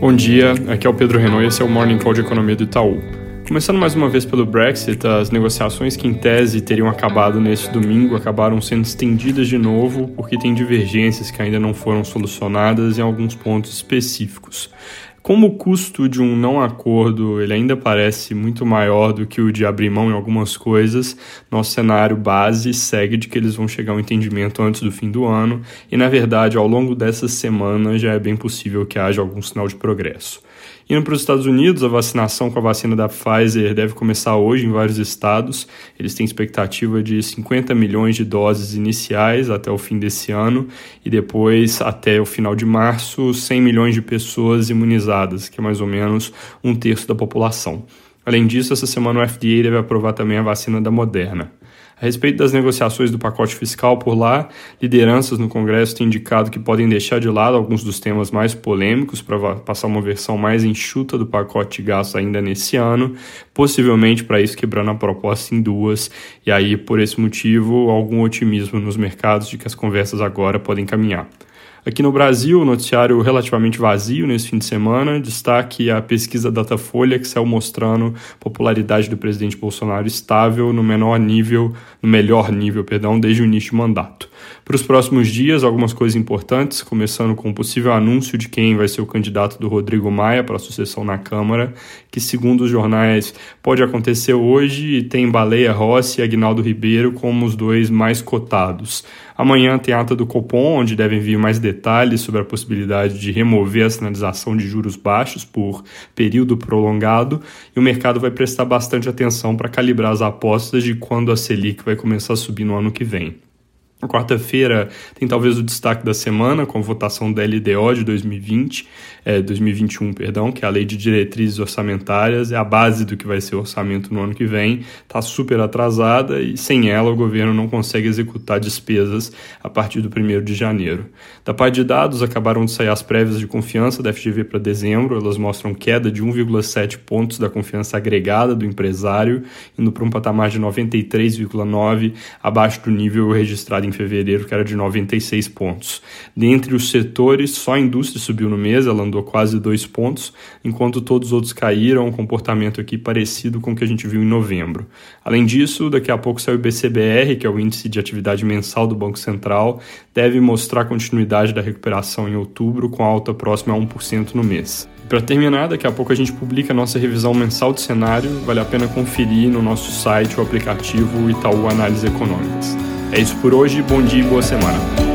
Bom dia, aqui é o Pedro Renault e esse é o Morning Call de Economia do Itaú. Começando mais uma vez pelo Brexit, as negociações que em tese teriam acabado neste domingo acabaram sendo estendidas de novo porque tem divergências que ainda não foram solucionadas em alguns pontos específicos. Como o custo de um não acordo ele ainda parece muito maior do que o de abrir mão em algumas coisas, nosso cenário base segue de que eles vão chegar a um entendimento antes do fim do ano, e na verdade, ao longo dessas semanas já é bem possível que haja algum sinal de progresso. Indo para os Estados Unidos, a vacinação com a vacina da Pfizer deve começar hoje em vários estados. Eles têm expectativa de 50 milhões de doses iniciais até o fim desse ano e depois, até o final de março, 100 milhões de pessoas imunizadas, que é mais ou menos um terço da população. Além disso, essa semana o FDA deve aprovar também a vacina da Moderna. A respeito das negociações do pacote fiscal por lá, lideranças no Congresso têm indicado que podem deixar de lado alguns dos temas mais polêmicos para passar uma versão mais enxuta do pacote de gastos ainda nesse ano, possivelmente para isso quebrando a proposta em duas, e aí, por esse motivo, algum otimismo nos mercados de que as conversas agora podem caminhar. Aqui no Brasil, noticiário relativamente vazio nesse fim de semana, destaque a pesquisa Datafolha que saiu mostrando popularidade do presidente Bolsonaro estável no menor nível, no melhor nível, perdão, desde o início do mandato. Para os próximos dias, algumas coisas importantes, começando com o possível anúncio de quem vai ser o candidato do Rodrigo Maia para a sucessão na Câmara, que, segundo os jornais, pode acontecer hoje e tem Baleia Rossi e Agnaldo Ribeiro como os dois mais cotados. Amanhã tem ata do Copom, onde devem vir mais detalhes sobre a possibilidade de remover a sinalização de juros baixos por período prolongado, e o mercado vai prestar bastante atenção para calibrar as apostas de quando a Selic vai começar a subir no ano que vem. Quarta-feira tem talvez o destaque da semana com a votação da LDO de 2020, é, 2021, perdão, que é a Lei de Diretrizes Orçamentárias, é a base do que vai ser o orçamento no ano que vem, está super atrasada e sem ela o governo não consegue executar despesas a partir do 1 de janeiro. Da parte de dados, acabaram de sair as prévias de confiança da FGV para dezembro, elas mostram queda de 1,7 pontos da confiança agregada do empresário, indo para um patamar de 93,9, abaixo do nível registrado em em fevereiro, que era de 96 pontos. Dentre os setores, só a indústria subiu no mês, ela andou quase dois pontos, enquanto todos os outros caíram, um comportamento aqui parecido com o que a gente viu em novembro. Além disso, daqui a pouco sai o BCBR, que é o índice de atividade mensal do Banco Central, deve mostrar continuidade da recuperação em outubro, com alta próxima a 1% no mês. Para terminar, daqui a pouco a gente publica a nossa revisão mensal de cenário, vale a pena conferir no nosso site o aplicativo Itaú Análise Econômicas. É isso por hoje, bom dia e boa semana.